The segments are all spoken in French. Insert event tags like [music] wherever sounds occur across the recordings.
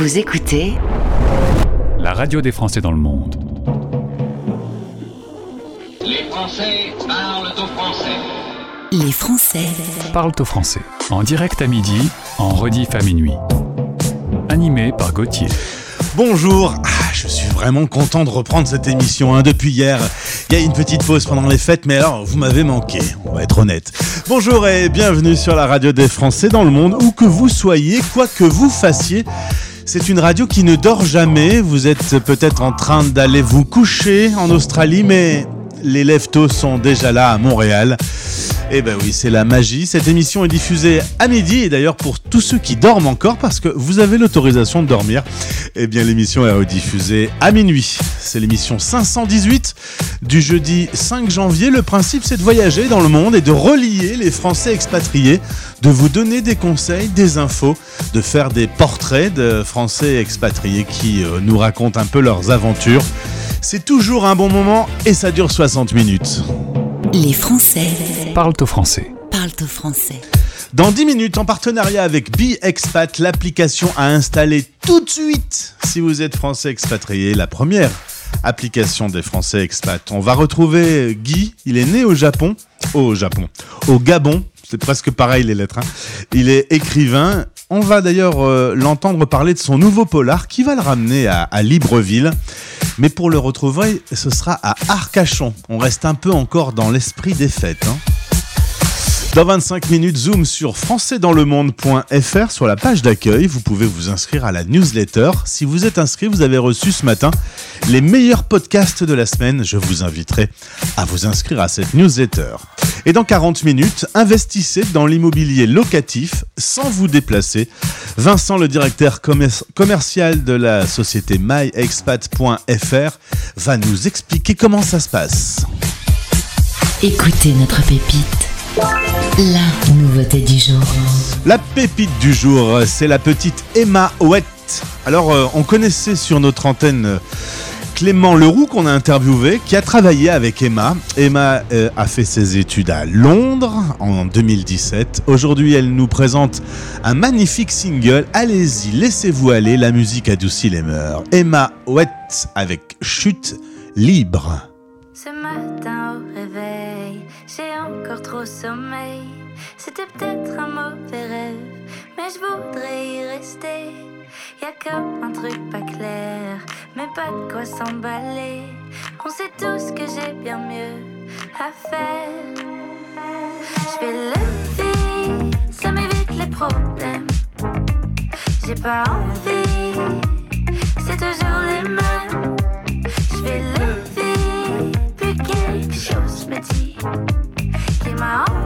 Vous écoutez la radio des Français dans le monde. Les Français parlent au français. Les Français Parlent au français. En direct à midi, en rediff à minuit. Animé par Gauthier. Bonjour, ah, je suis vraiment content de reprendre cette émission hein, depuis hier. Il y a une petite pause pendant les fêtes, mais alors vous m'avez manqué, on va être honnête. Bonjour et bienvenue sur la radio des Français dans le monde, où que vous soyez, quoi que vous fassiez. C'est une radio qui ne dort jamais. Vous êtes peut-être en train d'aller vous coucher en Australie, mais les leftos sont déjà là à Montréal. Eh ben oui, c'est la magie. Cette émission est diffusée à midi et d'ailleurs pour tous ceux qui dorment encore parce que vous avez l'autorisation de dormir, eh bien l'émission est rediffusée à minuit. C'est l'émission 518 du jeudi 5 janvier. Le principe c'est de voyager dans le monde et de relier les Français expatriés, de vous donner des conseils, des infos, de faire des portraits de Français expatriés qui euh, nous racontent un peu leurs aventures. C'est toujours un bon moment et ça dure 60 minutes. Les Français Parlent au français. parlent au français. Dans 10 minutes, en partenariat avec BeExpat, l'application à installer tout de suite si vous êtes français expatrié, la première application des français expats. On va retrouver Guy, il est né au Japon, au Japon, au Gabon, c'est presque pareil les lettres. hein. Il est écrivain. On va d'ailleurs euh, l'entendre parler de son nouveau polar qui va le ramener à, à Libreville. Mais pour le retrouver, ce sera à Arcachon. On reste un peu encore dans l'esprit des fêtes. hein. Dans 25 minutes, zoom sur françaisdanslemonde.fr sur la page d'accueil. Vous pouvez vous inscrire à la newsletter. Si vous êtes inscrit, vous avez reçu ce matin les meilleurs podcasts de la semaine. Je vous inviterai à vous inscrire à cette newsletter. Et dans 40 minutes, investissez dans l'immobilier locatif sans vous déplacer. Vincent, le directeur commer- commercial de la société myexpat.fr, va nous expliquer comment ça se passe. Écoutez notre pépite. La nouveauté du jour. La pépite du jour, c'est la petite Emma Ouette. Alors, euh, on connaissait sur notre antenne euh, Clément Leroux qu'on a interviewé, qui a travaillé avec Emma. Emma euh, a fait ses études à Londres en 2017. Aujourd'hui, elle nous présente un magnifique single. Allez-y, laissez-vous aller, la musique adoucit les mœurs. Emma Ouette avec Chute libre. Ce matin au réveil, encore trop sommeil. C'était peut-être un mauvais rêve, mais je voudrais y rester. Y a comme un truc pas clair, mais pas de quoi s'emballer. On sait tous que j'ai bien mieux à faire. Je vais lever, ça m'évite les problèmes. J'ai pas envie, c'est toujours les mêmes. Je vais lever, puis quelque chose me dit qui m'a envahi.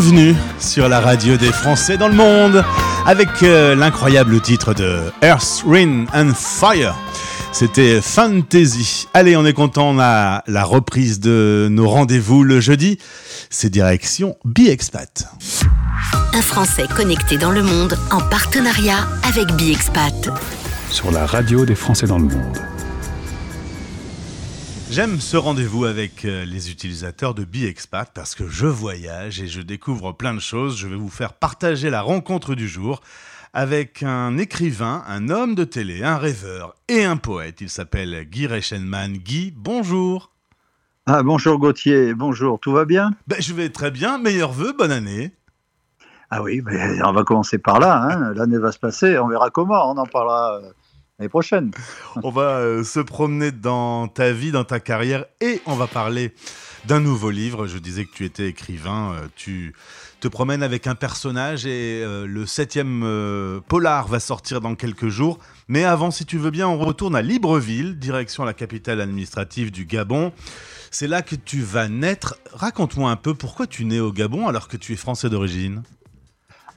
Bienvenue sur la radio des Français dans le monde avec euh, l'incroyable titre de Earth, Rain and Fire. C'était Fantasy. Allez, on est content, on a la reprise de nos rendez-vous le jeudi. C'est direction BiExpat. Un Français connecté dans le monde en partenariat avec BiExpat. Sur la radio des Français dans le monde. J'aime ce rendez-vous avec euh, les utilisateurs de BiExpat parce que je voyage et je découvre plein de choses. Je vais vous faire partager la rencontre du jour avec un écrivain, un homme de télé, un rêveur et un poète. Il s'appelle Guy Reichenmann. Guy, bonjour. Ah, bonjour Gauthier, bonjour, tout va bien? Ben, Je vais très bien, meilleurs vœux, bonne année. Ah oui, ben, on va commencer par là, hein. l'année va se passer, on verra comment, on en parlera euh, l'année prochaine. [laughs] On va euh, se promener dans ta vie, dans ta carrière et on va parler d'un nouveau livre. Je disais que tu étais écrivain, euh, tu te promènes avec un personnage et le septième polar va sortir dans quelques jours. Mais avant, si tu veux bien, on retourne à Libreville, direction la capitale administrative du Gabon. C'est là que tu vas naître. Raconte-moi un peu pourquoi tu nais au Gabon alors que tu es français d'origine.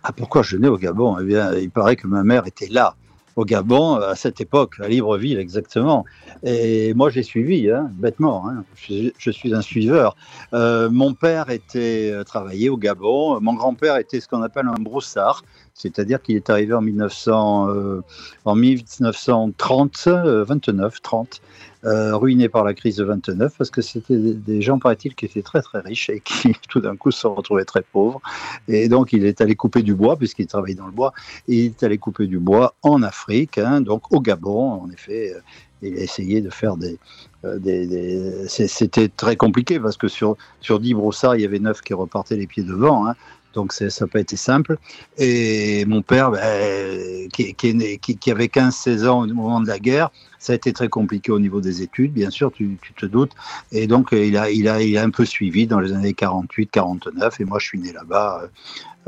Ah, pourquoi je nais au Gabon? Eh bien, il paraît que ma mère était là, au Gabon, à cette époque, à Libreville exactement. Et moi, j'ai suivi, hein, bêtement. Hein. Je, suis un suiveur. Euh, mon père était euh, travaillé au Gabon. Mon grand-père était ce qu'on appelle un broussard, c'est-à-dire qu'il est arrivé en, 1900, euh, en 1930, 29, 30. Euh, ruinés par la crise de 29 parce que c'était des, gens, paraît-il, qui étaient très très riches et qui [laughs] tout d'un coup se retrouvaient très pauvres. Et donc il est allé couper du bois, puisqu'il travaillait dans le bois, il est allé couper du bois en Afrique, hein, donc au Gabon, en effet. Euh, il a essayé de faire des. Euh, C'était très compliqué parce que sur, sur 10 brossards, il y avait 9 qui repartaient les pieds devant. Hein. Donc ça n'a pas été simple. Et mon père, ben, qui, avait 15-16 ans au moment de la guerre, ça a été très compliqué au niveau des études, bien sûr, tu, te doutes. Et donc il a, il, a, il a un peu suivi dans les années 48-49. Et moi, je suis né là-bas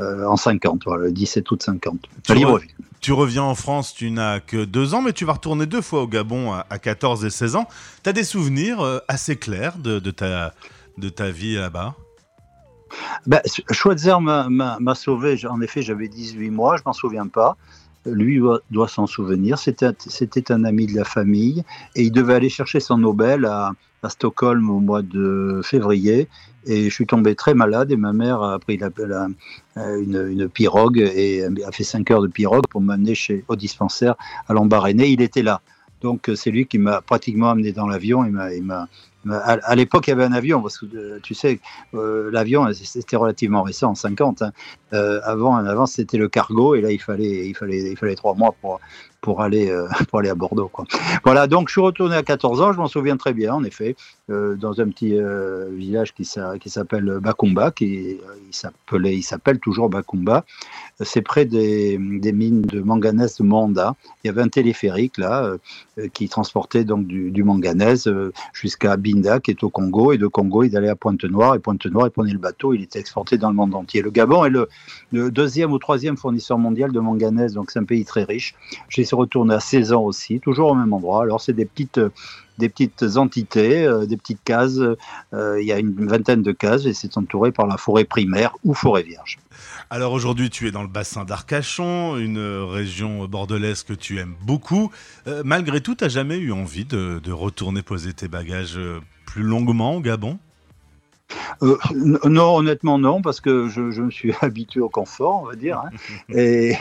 euh, en 50, voilà, le 17 août 50. Tu, reviens en France, tu n'as que deux ans, mais tu vas retourner deux fois au Gabon à, 14 et 16 ans. Tu as des souvenirs euh, assez clairs de, de, ta, de ta vie là-bas? Ben, Schweitzer m'a sauvé. En effet, j'avais 18 mois, je m'en souviens pas. Lui doit, s'en souvenir. C'était un ami de la famille et il devait aller chercher son Nobel à, Stockholm au mois de février. Et je suis tombé très malade et ma mère a pris la, une, une, pirogue et a fait 5 heures de pirogue pour m'amener au dispensaire à Lambaréné. Il était là. Donc c'est lui qui m'a pratiquement amené dans l'avion. Il m'a à, l'époque, il y avait un avion, parce que euh, tu sais, euh, l'avion, c'était relativement récent, en 50. Hein. Euh, avant, avant c'était le cargo, et là, il fallait, il fallait, il fallait trois mois pour, pour aller, euh, [laughs] pour aller à Bordeaux. Quoi. Voilà, donc je suis retourné à 14 ans, je m'en souviens très bien, en effet, euh, dans un petit euh, village qui, s'appelle Bakumba, qui il s'appelle toujours Bakumba. C'est près des, mines de manganèse de Manda. Il y avait un téléphérique là qui transportait donc du, manganèse jusqu'à Binda, qui est au Congo, et de Congo il allait à Pointe-Noire, et Pointe-Noire il prenait le bateau, il était exporté dans le monde entier. Le Gabon est le, le deuxième ou troisième fournisseur mondial de manganèse, donc c'est un pays très riche. J'ai retourné à 16 ans aussi, toujours au même endroit. Alors c'est des petites, des petites entités, euh, des petites cases. Euh, il y a une vingtaine de cases et c'est entouré par la forêt primaire ou forêt vierge. Alors aujourd'hui, tu es dans le bassin d'Arcachon, une région bordelaise que tu aimes beaucoup. Euh, malgré tout, tu n'as jamais eu envie de, retourner poser tes bagages plus longuement au Gabon? Non, honnêtement non, parce que je, me suis [laughs] habitué au confort, on va dire, hein. [laughs] et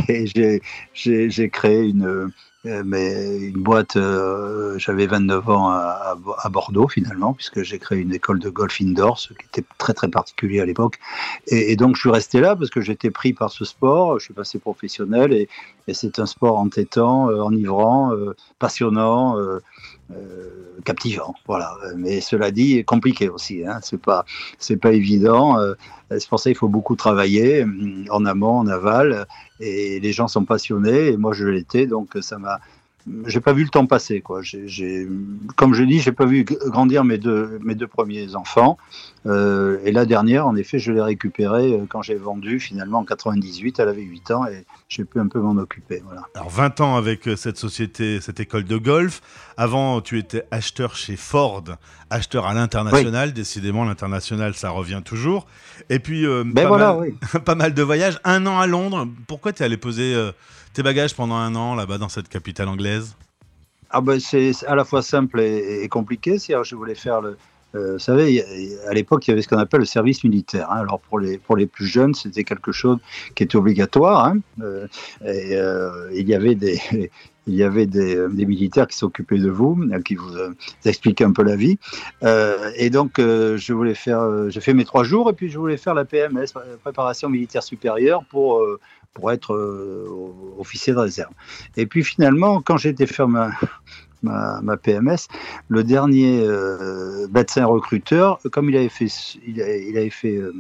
j'ai créé une, euh, mais une boîte, euh, j'avais 29 ans à, Bordeaux finalement, puisque j'ai créé une école de golf indoor, ce qui était très très particulier à l'époque. Et, donc je suis resté là parce que j'étais pris par ce sport, je suis passé professionnel et, c'est un sport entêtant, euh, enivrant, euh, passionnant, euh, captivant. Voilà. Mais cela dit, compliqué aussi. Hein. C'est pas, c'est pas évident. c'est pour ça qu'il faut beaucoup travailler en amont, en aval et les gens sont passionnés et moi je l'étais donc ça m'a j'ai pas vu le temps passer quoi. J'ai, comme je dis, j'ai pas vu grandir mes deux mes deux premiers enfants. Euh, et la dernière, en effet, je l'ai récupérée euh, quand j'ai vendu finalement en 98. Elle avait 8 ans et j'ai pu un peu m'en occuper. Voilà. Alors 20 ans avec euh, cette société, cette école de golf. Avant, tu étais acheteur chez Ford, acheteur à l'international. Décidément, l'international, ça revient toujours. Et puis ben pas, voilà, mal, [laughs] pas, mal, de voyages. Un an à Londres. Pourquoi tu es allé poser tes bagages pendant un an là-bas dans cette capitale anglaise? Ah ben c'est à la fois simple et, compliqué. je voulais faire le, vous savez, à l'époque, il y avait ce qu'on appelle le service militaire. Hein. Alors pour les, pour les plus jeunes, c'était quelque chose qui était obligatoire. Hein. et il y avait des, [laughs] il y avait des, militaires qui s'occupaient de vous, qui vous, expliquaient un peu la vie. et donc, je voulais faire, j'ai fait mes trois jours, et puis je voulais faire la PMS, préparation militaire supérieure, pour pour être euh, officier de réserve. Et puis finalement, quand été faire ma, ma, PMS, le dernier euh, médecin recruteur, comme il avait fait, il, avait fait euh,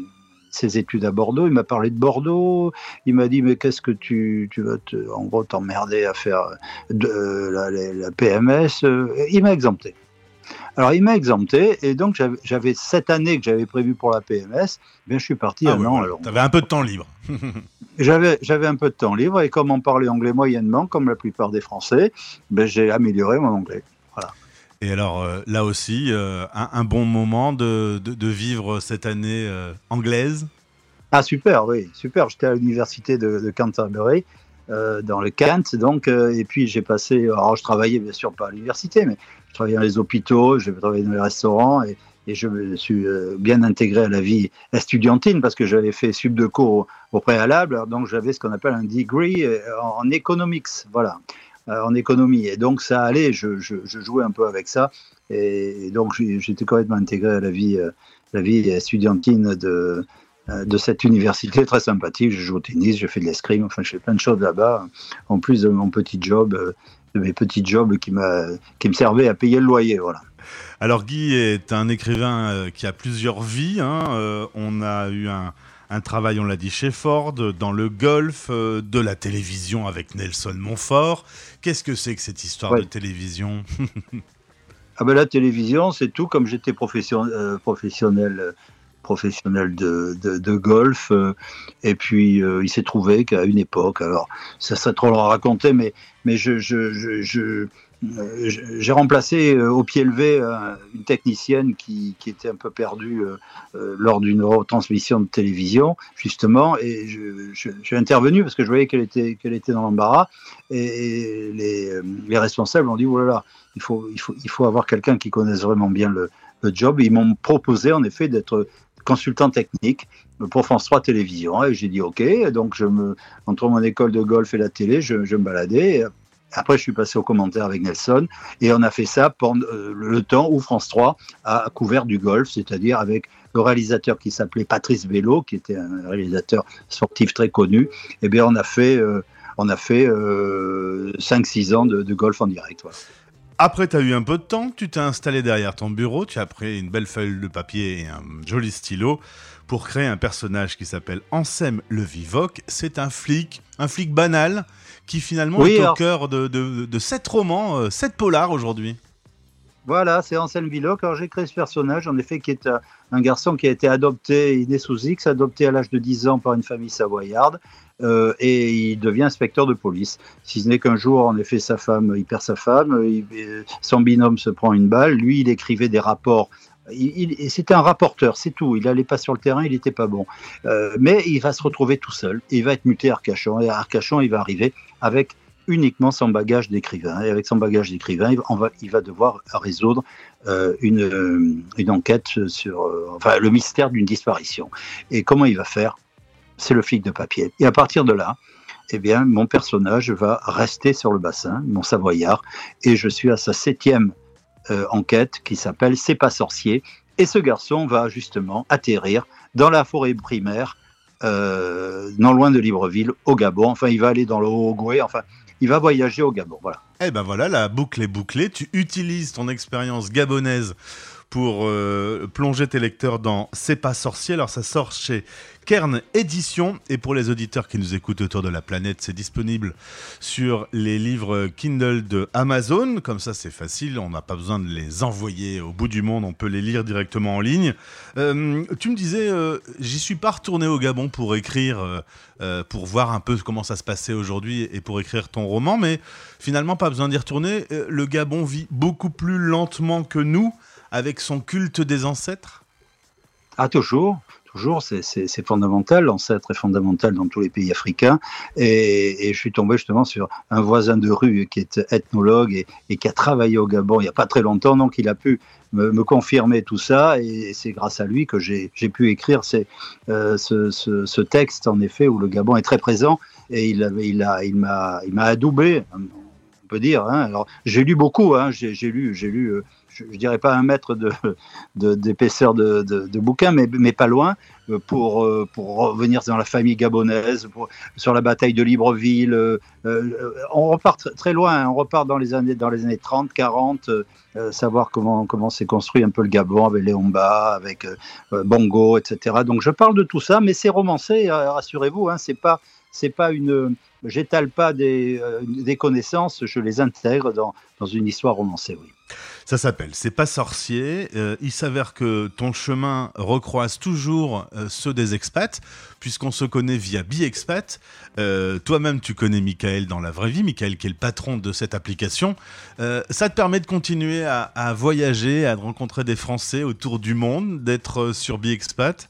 ses études à Bordeaux, il m'a parlé de Bordeaux, il m'a dit mais qu'est-ce que tu, vas te, en gros t'emmerder à faire de, la, la, PMS, il m'a exempté. Alors, il m'a exempté, et donc j'avais cette année que j'avais prévu pour la PMS, bien, je suis parti ah un an. Tu avais un peu de temps libre. [laughs] j'avais un peu de temps libre, et comme on parlait anglais moyennement, comme la plupart des Français, ben, j'ai amélioré mon anglais. Voilà. Et alors, euh, là aussi, euh, un, bon moment de, de, vivre cette année euh, anglaise? Ah, super, oui, super. J'étais à l'université de, de Canterbury. dans le Kent, donc, et puis j'ai passé, alors je travaillais bien sûr pas à l'université, mais je travaillais dans les hôpitaux, j'ai travaillé dans les restaurants et, je me suis euh, bien intégré à la vie estudiantine parce que j'avais fait sub de cours au, préalable, donc j'avais ce qu'on appelle un degree euh, en, economics, voilà, euh, en économie. Et donc ça allait, je, jouais un peu avec ça et, donc j'étais complètement intégré à la vie, la estudiantine de, de cette université très sympathique. Je joue au tennis, je fais de l'escrime, enfin je fais plein de choses là-bas, en plus de mon petit job de mes petits jobs qui, qui me servaient à payer le loyer. Voilà. Alors Guy est un écrivain euh, qui a plusieurs vies. Hein. Euh, on a eu un, travail, on l'a dit, chez Ford, dans le golf, euh, de la télévision avec Nelson Montfort. Qu'est-ce que c'est que cette histoire de télévision [laughs] Ah ben la télévision, c'est tout comme j'étais professionnel professionnel de, de, golf. Euh, et puis, euh, il s'est trouvé qu'à une époque, alors, ça serait trop long à raconter, mais, mais euh, j'ai remplacé au pied levé une technicienne qui, qui, était un peu perdue lors d'une retransmission de télévision, justement, et suis intervenu parce que je voyais qu'elle était, qu'elle était dans l'embarras, et, les, les, responsables ont dit, voilà, il faut, il faut, il faut avoir quelqu'un qui connaisse vraiment bien le, le job. ils m'ont proposé en effet d'être consultant technique pour France 3 Télévision. Et j'ai dit OK. Donc, je me, entre mon école de golf et la télé, je, me baladais. Après, je suis passé au commentaire avec Nelson et on a fait ça pendant euh, le temps où France 3 a couvert du golf, c'est-à-dire avec le réalisateur qui s'appelait Patrice Bello, qui était un réalisateur sportif très connu. Eh bien, on a fait, euh, fait 5-6 euh, ans de, golf en direct. Après, tu as eu un peu de temps, tu t'es installé derrière ton bureau, tu as pris une belle feuille de papier et un joli stylo pour créer un personnage qui s'appelle Ansem le Vivoc. C'est un flic, un flic banal, qui finalement est au cœur de, de, sept romans, euh, sept polars aujourd'hui. Voilà, c'est Anselme Vivoc. Alors j'ai créé ce personnage, en effet, qui est un, garçon qui a été adopté, il est sous X, adopté à l'âge de 10 ans par une famille savoyarde. Euh, et il devient inspecteur de police. Si ce n'est qu'un jour, en effet, sa femme, il perd sa femme, son binôme se prend une balle, lui, il écrivait des rapports c'était un rapporteur, c'est tout. Il n'allait pas sur le terrain, il n'était pas bon. Euh, mais il va se retrouver tout seul. il va être muté à Arcachon. Et à Arcachon, il va arriver avec uniquement son bagage d'écrivain. Et avec son bagage d'écrivain, il, va, devoir résoudre euh, une, une, enquête sur enfin, le mystère d'une disparition. Et comment il va faire? C'est le flic de papier. Et à partir de là, eh bien, mon personnage va rester sur le bassin, mon savoyard, et je suis à sa septième euh, enquête qui s'appelle C'est pas sorcier. Et ce garçon va justement atterrir dans la forêt primaire, euh, non loin de Libreville, au Gabon. Enfin, il va aller dans le Haut-Goué, enfin, il va voyager au Gabon. Voilà. Eh ben voilà, la boucle est bouclée. Tu utilises ton expérience gabonaise pour euh, plonger tes lecteurs dans C'est pas sorcier. Alors ça sort chez Kern Édition et pour les auditeurs qui nous écoutent autour de la planète, c'est disponible sur les livres Kindle de Amazon. Comme ça, c'est facile, on n'a pas besoin de les envoyer au bout du monde, on peut les lire directement en ligne. Euh, tu me disais, euh, j'y suis pas retourné au Gabon pour écrire, pour voir un peu comment ça se passait aujourd'hui et pour écrire ton roman, mais finalement pas besoin d'y retourner. le Gabon vit beaucoup plus lentement que nous avec son culte des ancêtres? Ah, toujours. Toujours, c'est fondamental, l'ancêtre est fondamental dans tous les pays africains. Et, je suis tombé justement sur un voisin de rue qui est ethnologue et, qui a travaillé au Gabon il n'y a pas très longtemps, donc il a pu me, confirmer tout ça, et, c'est grâce à lui que j'ai pu écrire euh, ce, texte, en effet, où le Gabon est très présent, et il m'a il a, il il adoubé, dire. Hein. Alors, j'ai lu beaucoup, hein. j'ai lu, j'ai lu euh, je, ne dirais pas un mètre [laughs] d'épaisseur de, de, de, bouquin, mais, mais, pas loin, euh, pour, euh, pour revenir dans la famille gabonaise, sur la bataille de Libreville. On repart très loin, hein. on repart dans les années, dans les années 30, 40, savoir comment, comment s'est construit un peu le Gabon avec Léomba, avec Bongo, etc. Donc je parle de tout ça, mais c'est romancé, rassurez-vous, c'est pas c'est pas une j'étale pas des, des, connaissances, je les intègre dans, dans une histoire romancée, oui. Ça s'appelle C'est pas sorcier. Euh, il s'avère que ton chemin recroise toujours euh, ceux des expats, puisqu'on se connaît via BiExpat. Euh, Toi-même, tu connais Michael dans la vraie vie, Michael qui est le patron de cette application. Euh, ça te permet de continuer à, à, voyager, à rencontrer des Français autour du monde, d'être sur BiExpat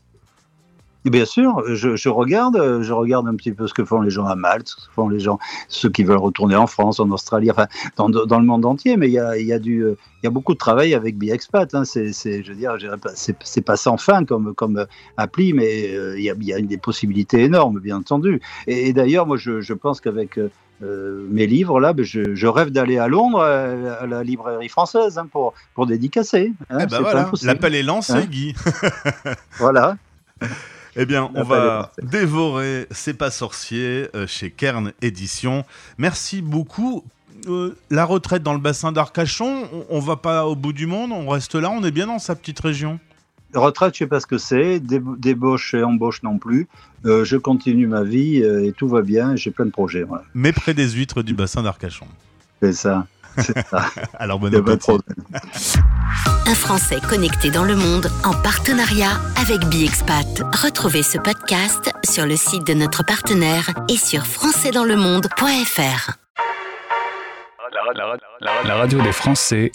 Bien sûr, je, regarde, je regarde un petit peu ce que font les gens à Malte, ce que font les gens, ceux qui veulent retourner en France, en Australie, enfin dans, dans le monde entier. Mais il y a, y a du, il y a beaucoup de travail avec BiExpat. Hein. C'est, je veux dire, c'est, pas sans fin comme, comme appli, mais euh, il, y a, il y a des possibilités énormes, bien entendu. Et, d'ailleurs, moi, je, je pense qu'avec euh, mes livres, là, ben, je, je rêve d'aller à Londres, à, la librairie française, hein, pour, pour dédicacer. Hein. Eh ben voilà, l'appel est lancé, hein. Guy. voilà. [laughs] Eh bien, on va dévorer C'est pas sorcier euh, chez Kern Édition. Merci beaucoup. Euh, la retraite dans le bassin d'Arcachon, on, va pas au bout du monde, on reste là, on est bien dans sa petite région. Retraite, je sais pas ce que c'est, débauche et embauche non plus. Euh, je continue ma vie et tout va bien, j'ai plein de projets. Mais près des huîtres du bassin d'Arcachon. C'est ça. [laughs] Alors bon appétit. Un Français connecté dans le monde en partenariat avec BiExpat. Retrouvez ce podcast sur le site de notre partenaire et sur françaisdanslemonde.fr. La, radio des Français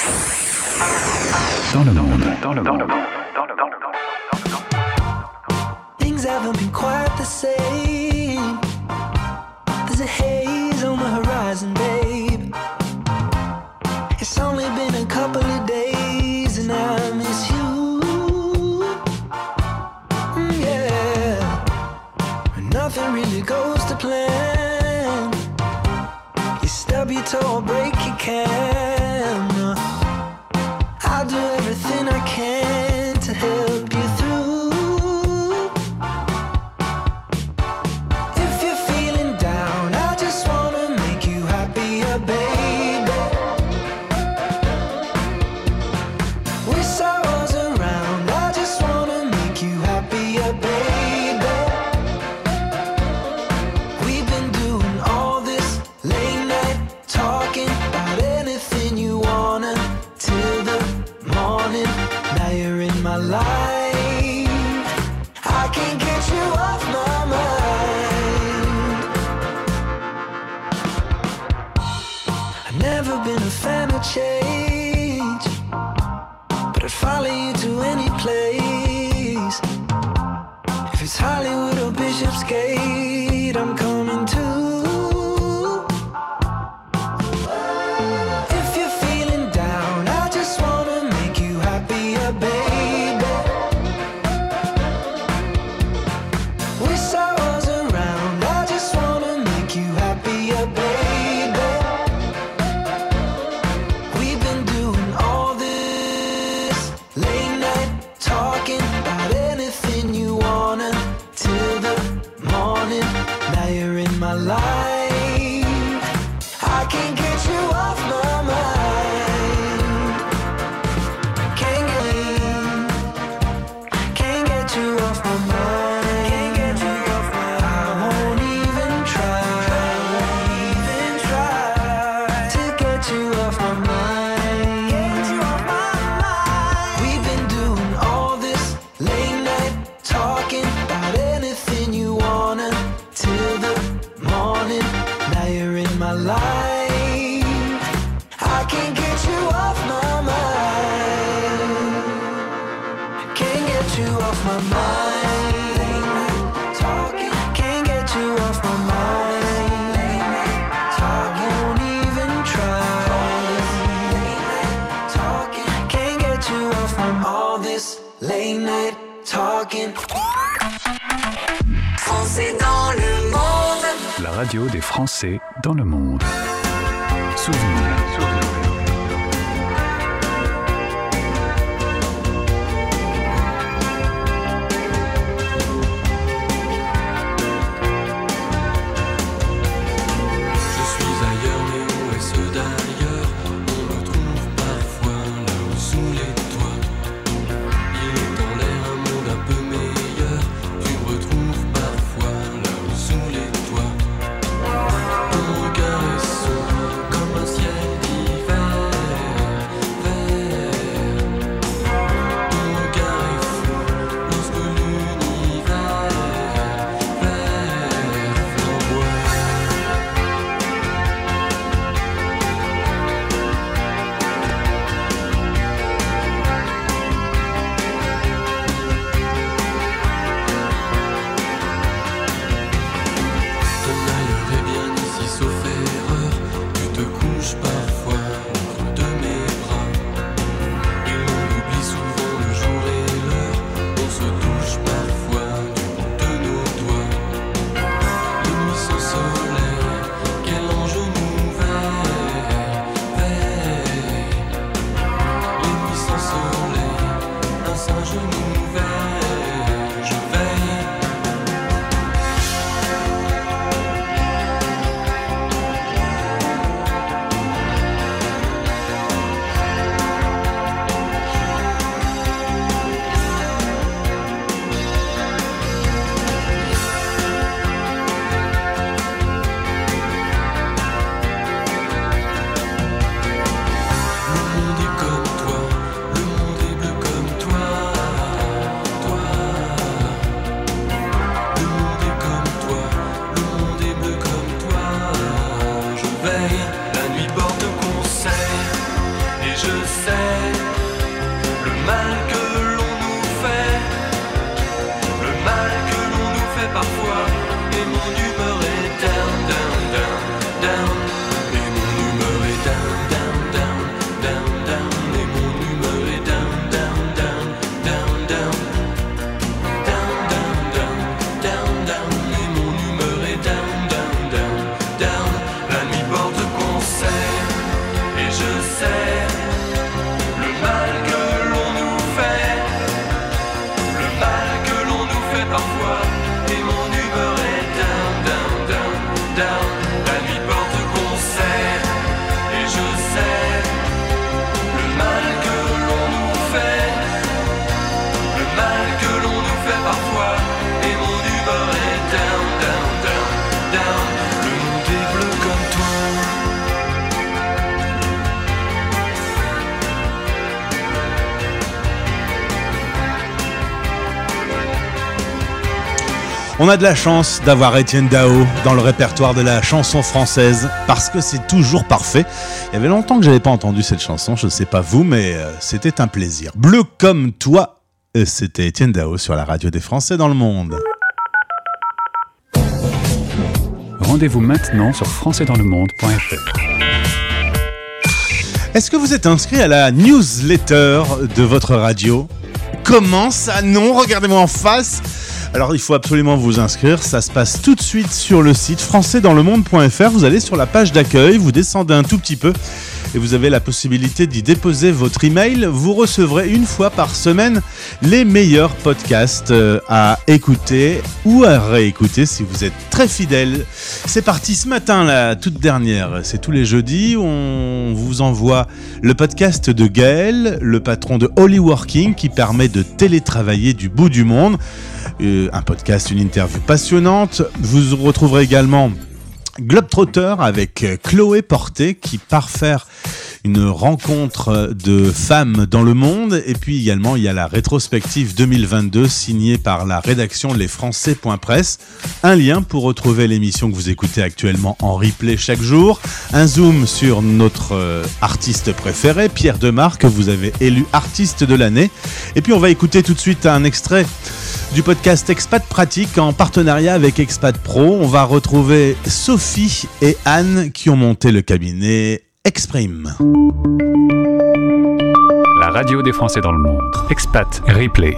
dans le monde. Dans le monde. Things haven't been quite the same. On a de la chance d'avoir Étienne Dao dans le répertoire de la chanson française parce que c'est toujours parfait. Il y avait longtemps que j'avais pas entendu cette chanson, je ne sais pas vous, mais euh, c'était un plaisir. Bleu comme toi, euh, c'était Étienne Dao sur la radio des Français dans le monde. Rendez-vous maintenant sur françaisdanslemonde.fr. Est-ce que vous êtes inscrit à la newsletter de votre radio? Comment ça? Non, regardez-moi en face. Alors il faut absolument vous inscrire, ça se passe tout de suite sur le site françaisdanslemonde.fr, vous allez sur la page d'accueil, vous descendez un tout petit peu et vous avez la possibilité d'y déposer votre email. Vous recevrez une fois par semaine les meilleurs podcasts euh, à écouter ou à réécouter si vous êtes très fidèle. C'est parti ce matin, la toute dernière. C'est tous les jeudis. On vous envoie le podcast de Gaël, le patron de Holy Working, qui permet de télétravailler du bout du monde. Euh, un podcast, une interview passionnante. Vous retrouverez également Globetrotter avec euh, Chloé Porté qui part faire une rencontre de femmes dans le monde. Et puis également, il y a la rétrospective 2022 signée par la rédaction lesfrançais.press. Un lien pour retrouver l'émission que vous écoutez actuellement en replay chaque jour. Un zoom sur notre euh, artiste préféré, Pierre Demar, que vous avez élu artiste de l'année. Et puis on va écouter tout de suite un extrait du podcast Expat Pratique en partenariat avec Expat Pro. On va retrouver Sophie et Anne qui ont monté le cabinet Exprime. La radio des Français dans le monde. Expat Replay.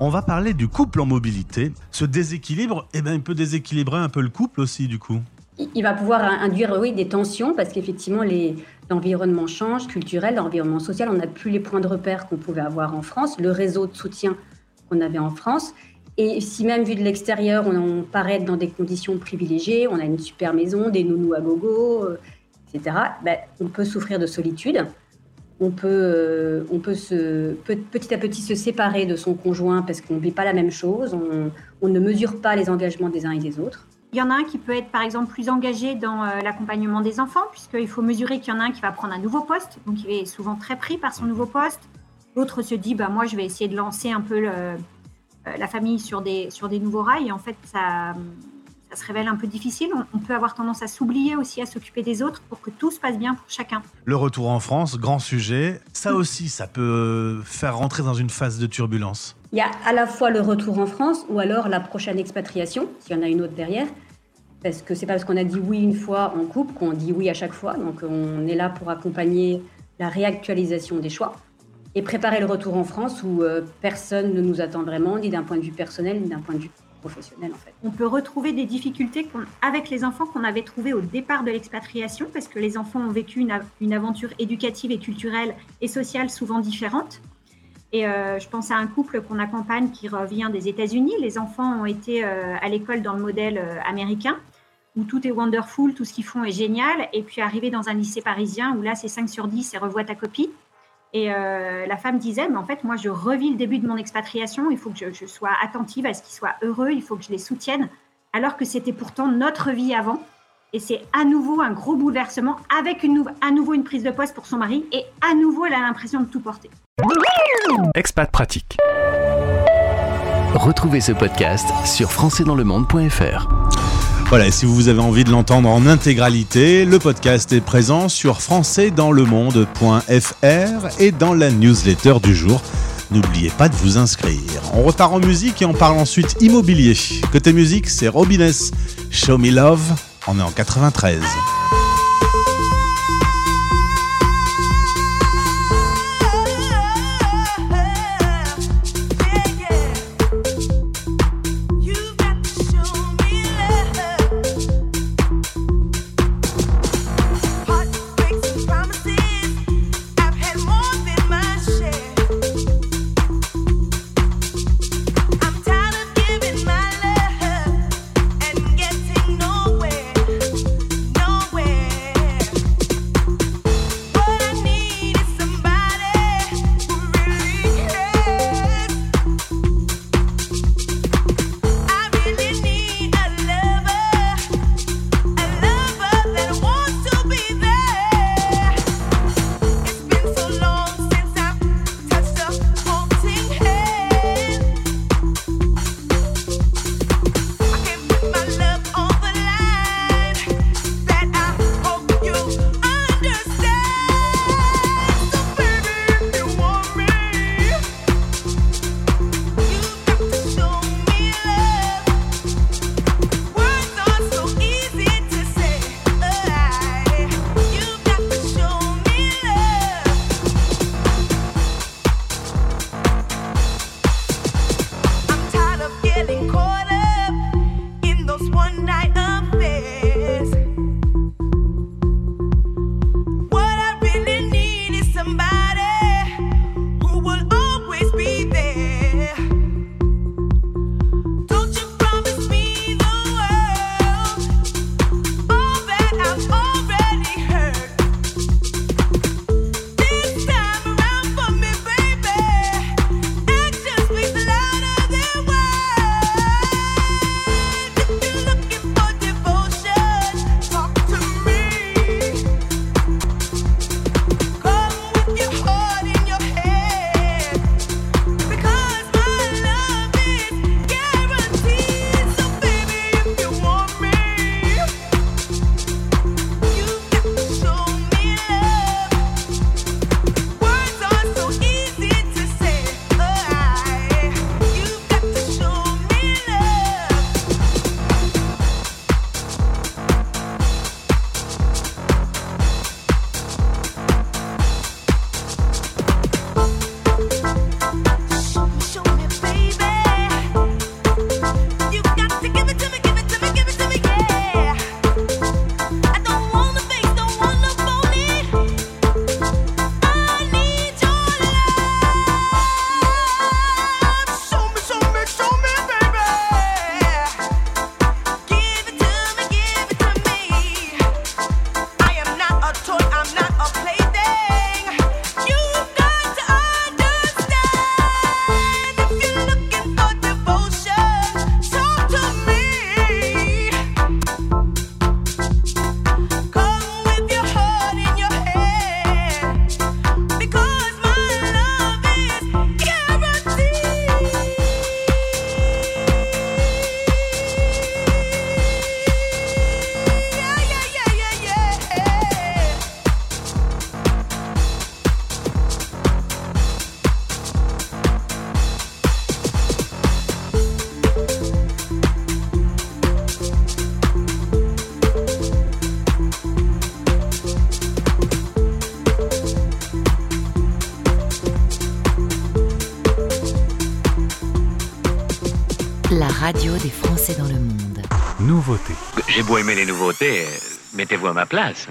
On va parler du couple en mobilité. Ce déséquilibre, eh ben, il peut déséquilibrer un peu le couple aussi, du coup. Il- Il va pouvoir induire oui, des tensions parce qu'effectivement, les- l'environnement change, culturel, l'environnement social. On n'a plus les points de repère qu'on pouvait avoir en France, le réseau de soutien qu'on avait en France. Et si même vu de l'extérieur, on, on paraît être dans des conditions privilégiées, on a une super maison, des nounous à gogo, euh, etc., ben, on peut souffrir de solitude. On peut, euh, on peut se, pe- petit à petit se séparer de son conjoint parce qu'on ne vit pas la même chose, on, on ne mesure pas les engagements des uns et des autres. Il y en a un qui peut être par exemple plus engagé dans euh, l'accompagnement des enfants, puisqu'il faut mesurer qu'il y en a un qui va prendre un nouveau poste, donc il est souvent très pris par son nouveau poste. L'autre se dit, bah, moi je vais essayer de lancer un peu le- euh, la famille sur des, sur des nouveaux rails, et en fait ça, ça se révèle un peu difficile. On, on peut avoir tendance à s'oublier aussi, à s'occuper des autres pour que tout se passe bien pour chacun. Le retour en France, grand sujet. Ça aussi, ça peut faire rentrer dans une phase de turbulence. Il y a à la fois le retour en France ou alors la prochaine expatriation, s'il y en a une autre derrière. Parce que c'est pas parce qu'on a dit oui une fois en couple qu'on dit oui à chaque fois. Donc on est là pour accompagner la réactualisation des choix et préparer le retour en France où euh, personne ne nous attend vraiment, ni d'un point de vue personnel, ni d'un point de vue professionnel en fait. On peut retrouver des difficultés avec les enfants qu'on avait trouvées au départ de l'expatriation, parce que les enfants ont vécu une, av- une aventure éducative et culturelle et sociale souvent différente. Et euh, je pense à un couple qu'on accompagne qui revient des États-Unis. Les enfants ont été euh, à l'école dans le modèle américain, où tout est wonderful, tout ce qu'ils font est génial. Et puis arrivé dans un lycée parisien, où là c'est 5 sur 10 et revois ta copie. Et euh, la femme disait, mais en fait, moi, je revis le début de mon expatriation. Il faut que je, je sois attentive à ce qu'ils soient heureux. Il faut que je les soutienne. Alors que c'était pourtant notre vie avant. Et c'est à nouveau un gros bouleversement avec une nou- à nouveau une prise de poste pour son mari. Et à nouveau, elle a l'impression de tout porter. Expat Pratique. Retrouvez ce podcast sur françaisdanslemonde.fr. Voilà, et si vous avez envie de l'entendre en intégralité, le podcast est présent sur françaisdanslemonde.fr et dans la newsletter du jour. N'oubliez pas de vous inscrire. On repart en musique et on parle ensuite immobilier. Côté musique, c'est Robines, Show Me Love. On est en 93. Beau aimer les nouveautés, mettez-vous à ma place.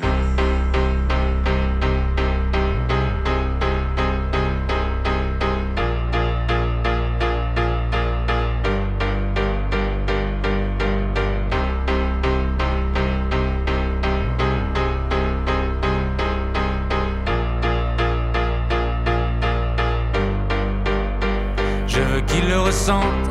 Je veux qu'il le ressente.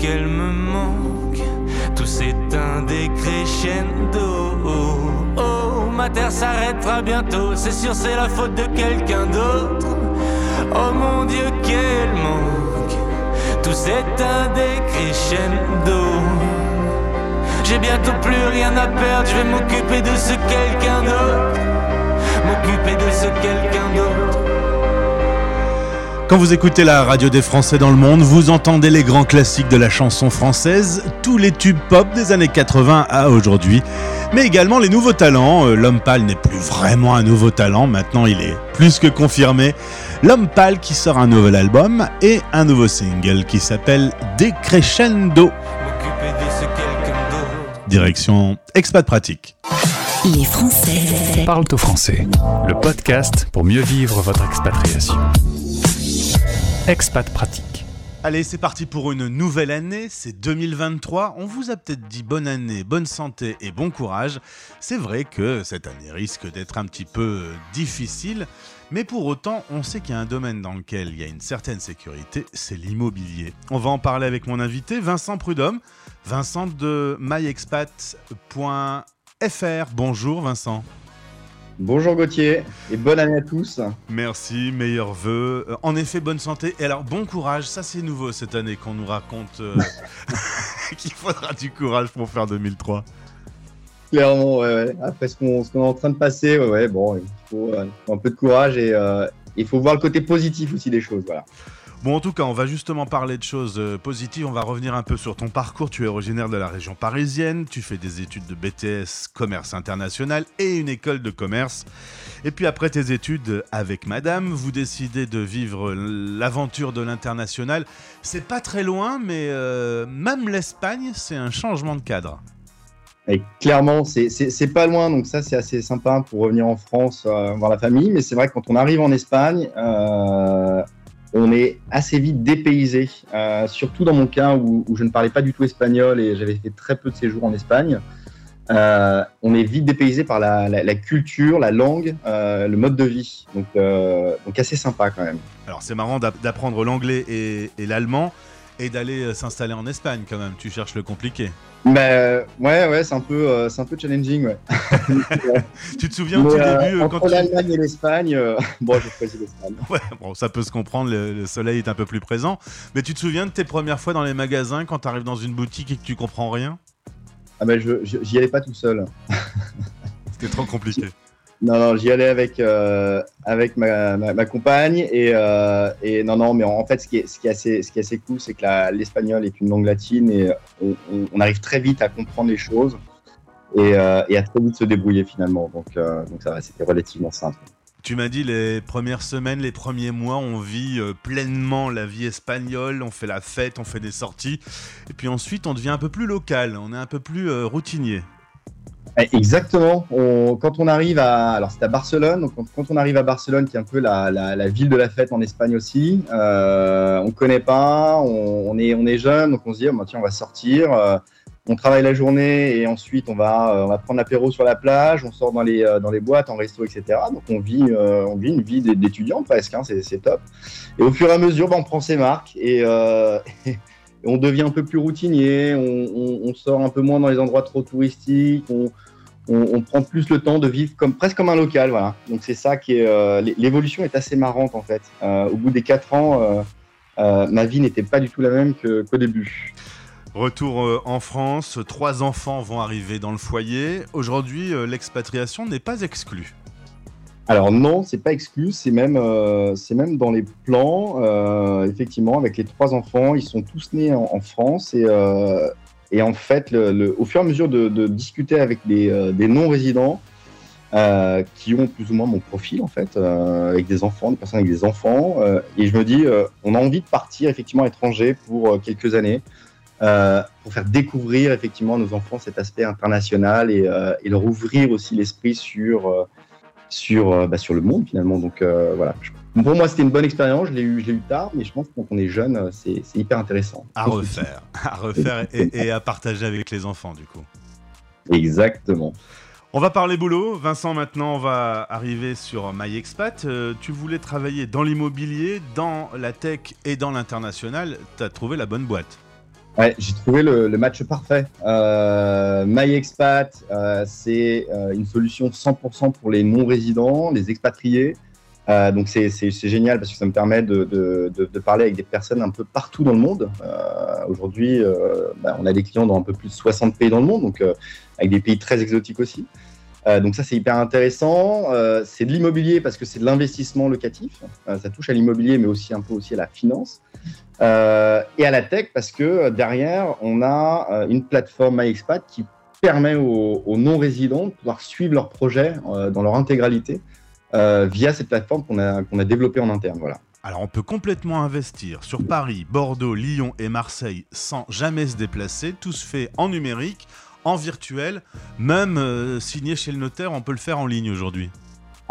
Qu'elle me manque. Tout s'éteint des crescendo. Oh, ma terre s'arrêtera bientôt, c'est sûr, c'est la faute de quelqu'un d'autre. Oh mon Dieu, quel manque. Tout s'éteint des crescendo. J'ai bientôt plus rien à perdre, je vais m'occuper de ce quelqu'un d'autre. M'occuper de ce quelqu'un d'autre. Quand vous écoutez la radio des Français dans le monde, vous entendez les grands classiques de la chanson française, tous les tubes pop des années 80 à aujourd'hui, mais également les nouveaux talents. Euh, L'homme pâle n'est plus vraiment un nouveau talent, maintenant il est plus que confirmé. L'homme pâle qui sort un nouvel album et un nouveau single qui s'appelle Décrescendo. M'occuper de ce quelqu'un d'autre. Direction Expat Pratique. Les Français Parle au français. Le podcast pour mieux vivre votre expatriation. Expat pratique. Allez, c'est parti pour une nouvelle année, c'est 2023. On vous a peut-être dit bonne année, bonne santé et bon courage. C'est vrai que cette année risque d'être un petit peu difficile, mais pour autant, on sait qu'il y a un domaine dans lequel il y a une certaine sécurité, c'est l'immobilier. On va en parler avec mon invité, Vincent Prudhomme. Vincent de myexpat.fr. Bonjour Vincent. Bonjour Gauthier et bonne année à tous. Merci, meilleurs vœux. Euh, En effet, bonne santé. Et alors, bon courage. Ça, c'est nouveau cette année qu'on nous raconte euh, [laughs] qu'il faudra du courage pour faire 2003. Clairement, ouais, ouais. Après ce qu'on est en train de passer, ouais, ouais, bon, il faut, euh, un peu de courage et euh, il faut voir le côté positif aussi des choses. Voilà. Bon, en tout cas, on va justement parler de choses euh, positives. On va revenir un peu sur ton parcours. Tu es originaire de la région parisienne. Tu fais des études de BTS commerce international et une école de commerce. Et puis après tes études avec madame, vous décidez de vivre l'aventure de l'international. C'est pas très loin, mais euh, même l'Espagne, c'est un changement de cadre. Et clairement, c'est- pas loin, donc ça c'est assez sympa pour revenir en France euh, voir la famille. Mais c'est vrai que quand on arrive en Espagne, on est assez vite dépaysé, euh, surtout dans mon cas où, je ne parlais pas du tout espagnol et j'avais fait très peu de séjours en Espagne. Euh, on est vite dépaysé par la, culture, la langue, euh, le mode de vie. Donc, assez sympa quand même. Alors c'est marrant d'apprendre l'anglais et l'allemand et d'aller euh, s'installer en Espagne quand même. Tu cherches le compliqué. Bah, ouais, ouais, c'est un peu, euh, c'est un peu challenging, ouais. [laughs] tu te souviens au tout début entre quand l'Allemagne tu... et l'Espagne, [laughs] bon, j'ai choisi l'Espagne. [laughs] Ouais, bon, ça peut se comprendre. Le, le, soleil est un peu plus présent. Mais tu te souviens de tes premières fois dans les magasins quand tu arrives dans une boutique et que tu comprends rien? Ah ben je j'y allais pas tout seul. C'était trop compliqué. Non, non, j'y allais avec, euh, avec ma, ma, compagne et, euh, et non, non, mais en, fait, ce qui est, ce qui est, assez, ce qui est assez cool, c'est que l'espagnol est une langue latine et on, arrive très vite à comprendre les choses et, euh, et à très vite se débrouiller finalement. Donc, donc ça va, c'était relativement simple. Tu m'as dit les premières semaines, les premiers mois, on vit pleinement la vie espagnole, on fait la fête, on fait des sorties, et puis ensuite on devient un peu plus local, on est un peu plus routinier. Exactement. On, quand on arrive à, alors c'est à Barcelone, donc quand, on arrive à Barcelone, qui est un peu la, ville de la fête en Espagne aussi, euh, on connaît pas, on, est on est jeune, donc on se dit oh, bah, tiens on va sortir. Euh, on travaille la journée et ensuite on va, euh, on va prendre l'apéro sur la plage, on sort dans les, euh, dans les boîtes, en resto, etc. Donc on vit, on vit une vie d'étudiant presque, hein, c'est top. Et au fur et à mesure, bah, on prend ses marques et, [laughs] on devient un peu plus routinier, on, sort un peu moins dans les endroits trop touristiques, on, prend plus le temps de vivre comme, presque comme un local. Voilà. Donc c'est ça qui est... Euh, L'évolution est assez marrante en fait. au bout des quatre ans, ma vie n'était pas du tout la même qu'au qu début. Retour euh, en France, trois enfants vont arriver dans le foyer. Aujourd'hui, euh, l'expatriation n'est pas exclue. Alors non, c'est pas exclu, c'est même, euh, même dans les plans. Euh, effectivement, avec les trois enfants, ils sont tous nés en, France et, euh, et en fait, au fur et à mesure de, discuter avec des, non-résidents qui ont plus ou moins mon profil en fait, avec des enfants, des personnes avec des enfants, et je me dis, on a envie de partir effectivement à l'étranger pour quelques années. Pour faire découvrir effectivement à nos enfants cet aspect international et, leur ouvrir aussi l'esprit sur, sur, bah, sur le monde finalement. Donc voilà. Pour moi, c'était une bonne expérience. Je l'ai eu, eu tard, mais je pense que quand on est jeune, c'est hyper intéressant. À refaire, [laughs] à refaire et, et, à partager avec les enfants du coup. Exactement. On va parler boulot. Vincent, maintenant, on va arriver sur MyExpat. Euh, tu voulais travailler dans l'immobilier, dans la tech et dans l'international. Tu as trouvé la bonne boîte. Ouais, j'ai trouvé le, match parfait. Euh, MyExpat, euh, c'est euh, une solution 100% pour les non-résidents, les expatriés. Euh, donc c'est génial parce que ça me permet de, de, de, parler avec des personnes un peu partout dans le monde. Aujourd'hui, bah, on a des clients dans un peu plus de 60 pays dans le monde, donc avec des pays très exotiques aussi. Euh, donc ça c'est hyper intéressant. Euh, c'est de l'immobilier parce que c'est de l'investissement locatif. Euh, ça touche à l'immobilier mais aussi un peu aussi à la finance et à la tech parce que derrière on a une plateforme MyExpat qui permet aux, aux non-résidents de pouvoir suivre leurs projets dans leur intégralité via cette plateforme qu'on a, qu'on a développée en interne. Voilà. Alors on peut complètement investir sur Paris, Bordeaux, Lyon et Marseille sans jamais se déplacer. Tout se fait en numérique en virtuel, même euh, signé chez le notaire, on peut le faire en ligne aujourd'hui.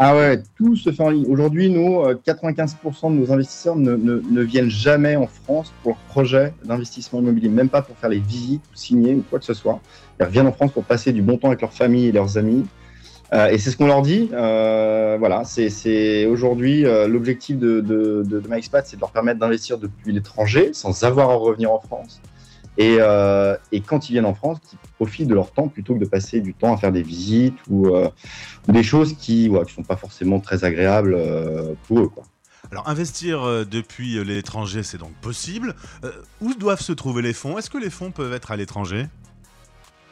Ah ouais, tout se fait en ligne. Aujourd'hui, nous, 95% de nos investisseurs ne, ne, ne, viennent jamais en France pour leur projet d'investissement immobilier, même pas pour faire les visites ou signer ou quoi que ce soit. Ils reviennent en France pour passer du bon temps avec leur famille et leurs amis. Euh, et c'est ce qu'on leur dit. Euh, voilà, c'est aujourd'hui euh, l'objectif de, de, de, de MyExpat, c'est de leur permettre d'investir depuis l'étranger sans avoir à revenir en France. Et, euh, et, quand ils viennent en France, qu'ils profitent de leur temps plutôt que de passer du temps à faire des visites ou, euh, des choses qui ne sont pas forcément très agréables euh, pour eux. Alors investir depuis l'étranger, c'est donc possible. Où doivent se trouver les fonds? Est-ce que les fonds peuvent être à l'étranger?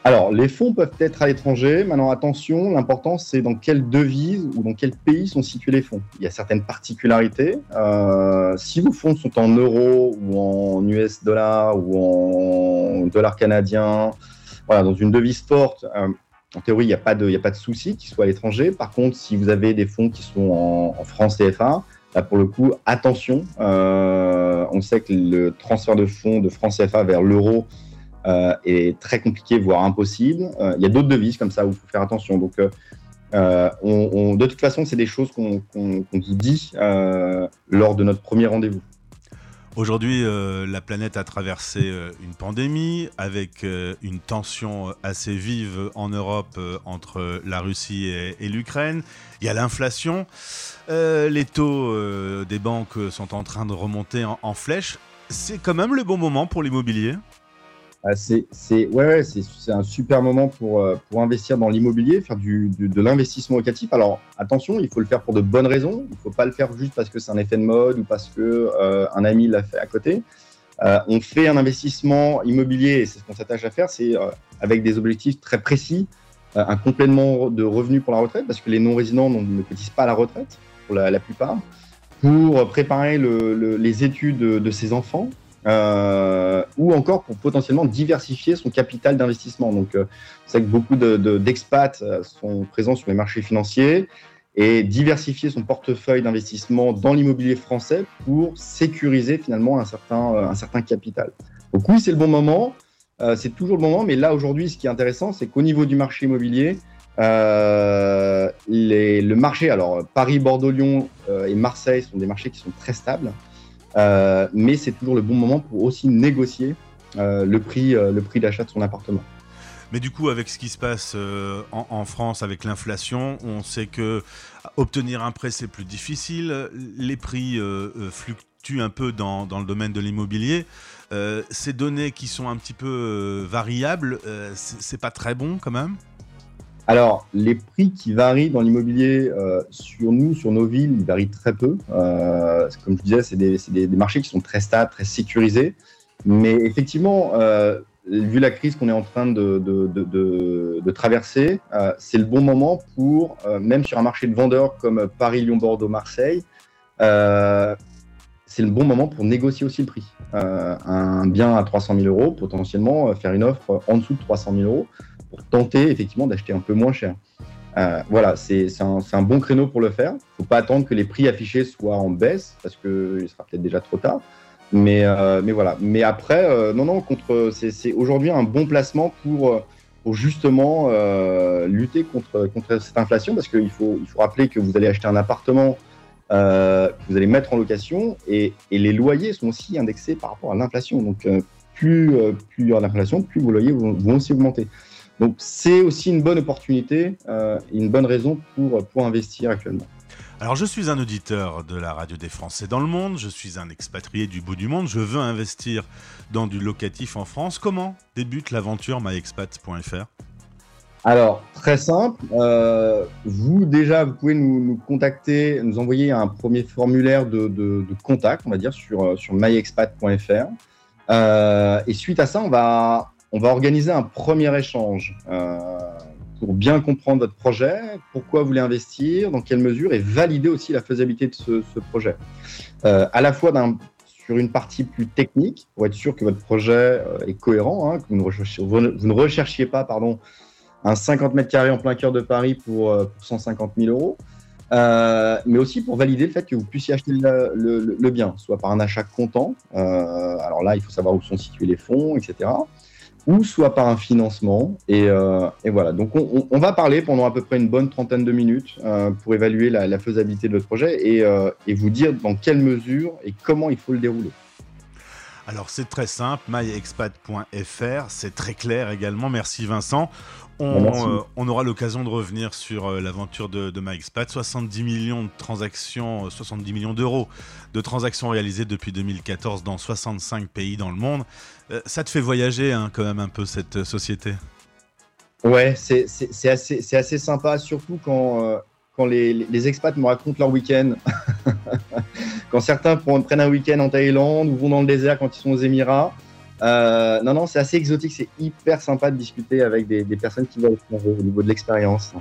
Alors, les fonds peuvent être à l'étranger. Maintenant, attention, l'important, c'est dans quelle devise ou dans quel pays sont situés les fonds. Il y a certaines particularités. Euh, si vos fonds sont en euros ou en US dollars ou en dollars canadiens, voilà, dans une devise forte, euh, en théorie, il n'y a pas de, souci qu'ils soient à l'étranger. Par contre, si vous avez des fonds qui sont en, en francs CFA, pour le coup, attention. Euh, on sait que le transfert de fonds de francs CFA vers l'euro, est très compliqué, voire impossible. Euh, il y a d'autres devises comme ça où il faut faire attention. Donc, euh, de toute façon, c'est des choses qu'on qu qu vous dit lors de notre premier rendez-vous. Aujourd'hui, euh, la planète a traversé euh, une pandémie avec euh, une tension assez vive en Europe entre la Russie et, l'Ukraine. Il y a l'inflation. les taux des banques sont en train de remonter en flèche. C'est quand même le bon moment pour l'immobilier? C'est ouais, c'est un super moment pour, euh, pour investir dans l'immobilier, faire du, de l'investissement locatif. Alors attention, il faut le faire pour de bonnes raisons. Il ne faut pas le faire juste parce que c'est un effet de mode ou parce que euh, un ami l'a fait à côté. Euh, on fait un investissement immobilier et c'est ce qu'on s'attache à faire, c'est avec des objectifs très précis, un complément de revenus pour la retraite parce que les non-résidents ne cotisent pas à la retraite pour la, plupart, pour préparer le, les études de, de ses enfants euh, ou encore pour potentiellement diversifier son capital d'investissement. Donc, euh, c'est que beaucoup d'expats de, euh, sont présents sur les marchés financiers et diversifier son portefeuille d'investissement dans l'immobilier français pour sécuriser finalement un certain, un certain capital. Donc oui, c'est le bon moment, c'est toujours le bon moment, mais là aujourd'hui, ce qui est intéressant, c'est qu'au niveau du marché immobilier, le marché, alors Paris, Bordeaux, Lyon et Marseille sont des marchés qui sont très stables. Euh, mais c'est toujours le bon moment pour aussi négocier euh, le prix, euh, le prix d'achat de son appartement. Mais du coup, avec ce qui se passe en, France, avec l'inflation, on sait que obtenir un prêt c'est plus difficile. Les prix fluctuent un peu dans, dans le domaine de l'immobilier. ces données qui sont un petit peu variables, c'est pas très bon quand même? Alors, les prix qui varient dans l'immobilier euh, sur nous, sur nos villes, ils varient très peu. Euh, comme je disais, c'est des, marchés qui sont très stables, très sécurisés. Mais effectivement, euh, vu la crise qu'on est en train de, traverser, c'est le bon moment pour, même sur un marché de vendeurs comme Paris, Lyon, Bordeaux, Marseille, c'est le bon moment pour négocier aussi le prix. un bien à 300 000 euros, potentiellement faire une offre en dessous de 300 000 euros pour tenter effectivement d'acheter un peu moins cher. Euh, voilà, c'est un, bon créneau pour le faire. Il ne faut pas attendre que les prix affichés soient en baisse parce qu'il sera peut-être déjà trop tard. Mais, euh, mais voilà. Mais après, euh, non, non, contre, c'est aujourd'hui un bon placement pour, pour justement lutter contre, contre cette inflation parce qu'il faut, il faut rappeler que vous allez acheter un appartement que vous allez mettre en location et, et, les loyers sont aussi indexés par rapport à l'inflation. Donc, plus, plus il y aura d'inflation, plus vos loyers vont aussi augmenter. Donc c'est aussi une bonne opportunité, euh, une bonne raison pour, pour investir actuellement. Alors je suis un auditeur de la radio des Français dans le monde, je suis un expatrié du bout du monde, je veux investir dans du locatif en France. Comment débute l'aventure myexpat.fr alors, très simple. Euh, vous, déjà, vous pouvez nous, contacter, nous envoyer un premier formulaire de, contact, on va dire, sur, sur myexpat.fr. Euh, et suite à ça, on va, on va organiser un premier échange euh, pour bien comprendre votre projet, pourquoi vous voulez investir, dans quelle mesure, et valider aussi la faisabilité de ce, projet. Euh, à la fois sur une partie plus technique, pour être sûr que votre projet euh, est cohérent, hein, que vous ne, recherchiez, pas pardon, un 50 mètres carrés en plein cœur de Paris pour, 150 000 euros. mais aussi pour valider le fait que vous puissiez acheter le, bien, soit par un achat comptant. alors là, il faut savoir où sont situés les fonds, etc ou soit par un financement. Et, euh, voilà, donc on, va parler pendant à peu près une bonne trentaine de minutes euh, pour évaluer la, faisabilité de votre projet euh, et, vous dire dans quelle mesure et comment il faut le dérouler. Alors c'est très simple, myexpat.fr, c'est très clair également. Merci Vincent. On, on aura l'occasion de revenir sur l'aventure de, de MyExpat. 70 millions de transactions, 70 millions d'euros de transactions réalisées depuis 2014 dans 65 pays dans le monde. Euh, ça te fait voyager hein, quand même un peu cette euh, société Ouais, c'est assez, assez, sympa, surtout quand, euh, quand les, les, expats me racontent leur week-end. [laughs] quand certains prennent un week-end en Thaïlande ou vont dans le désert quand ils sont aux Émirats. Non, non, c'est assez exotique, c'est hyper sympa de discuter avec des, des personnes qui vont au niveau de l'expérience.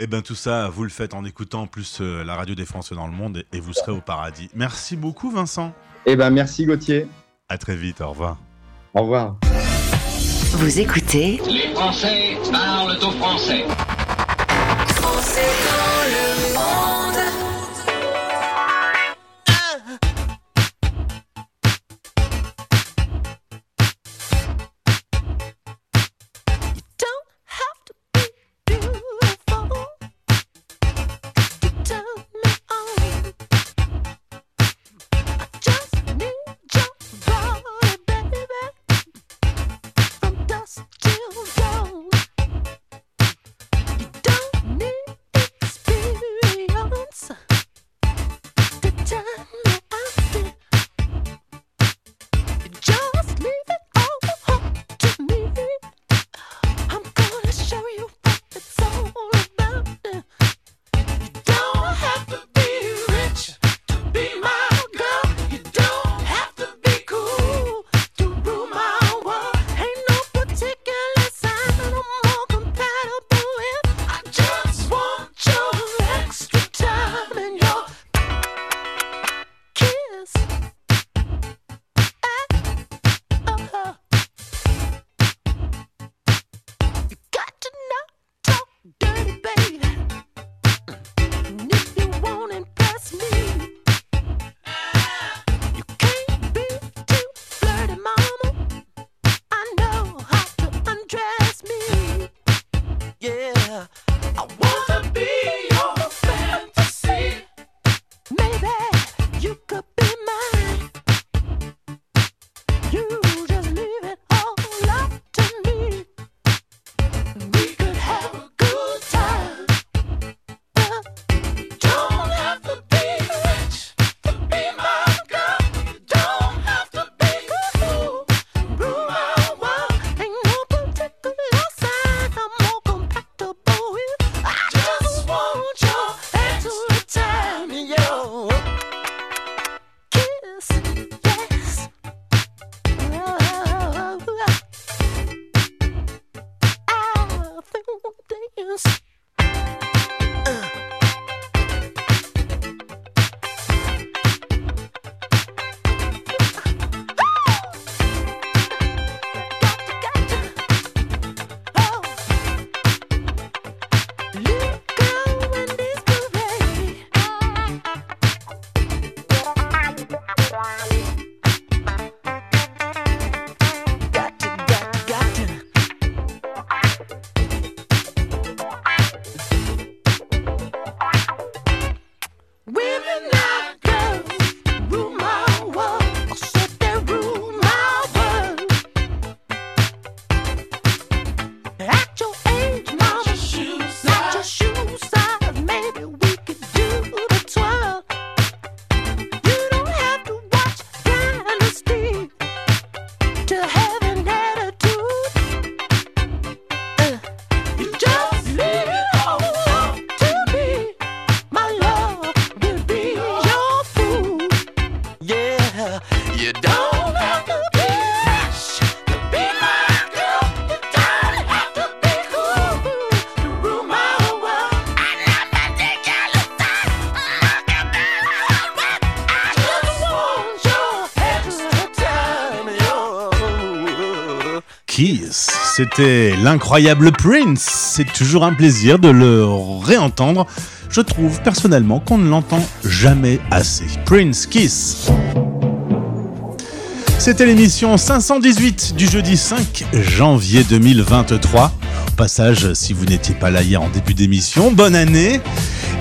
Et eh bien tout ça, vous le faites en écoutant en plus la radio des Français dans le monde et, vous serez au paradis. Merci beaucoup Vincent. Eh ben merci Gauthier. À très vite, au revoir. Au revoir. Vous écoutez Les Français parlent au français. Français C'était l'incroyable Prince. C'est toujours un plaisir de le réentendre. Je trouve personnellement qu'on ne l'entend jamais assez. Prince Kiss. C'était l'émission 518 du jeudi 5 janvier 2023. Au passage, si vous n'étiez pas là hier en début d'émission, bonne année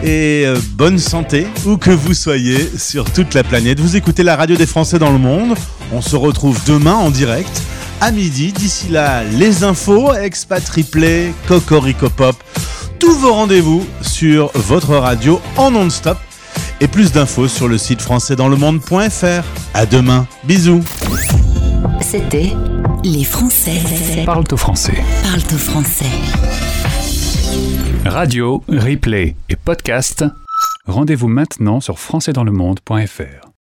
et euh, bonne santé où que vous soyez sur toute la planète. Vous écoutez la radio des Français dans le monde. On se retrouve demain en direct à midi. D'ici là, les infos, expat replay, cocorico pop, tous vos rendez-vous sur votre radio en non-stop. Et plus d'infos sur le site françaisdanslemonde.fr. À demain. Bisous. C'était Les Français. Parle au français. Parle au français. Radio, replay et podcast. Rendez-vous maintenant sur françaisdanslemonde.fr.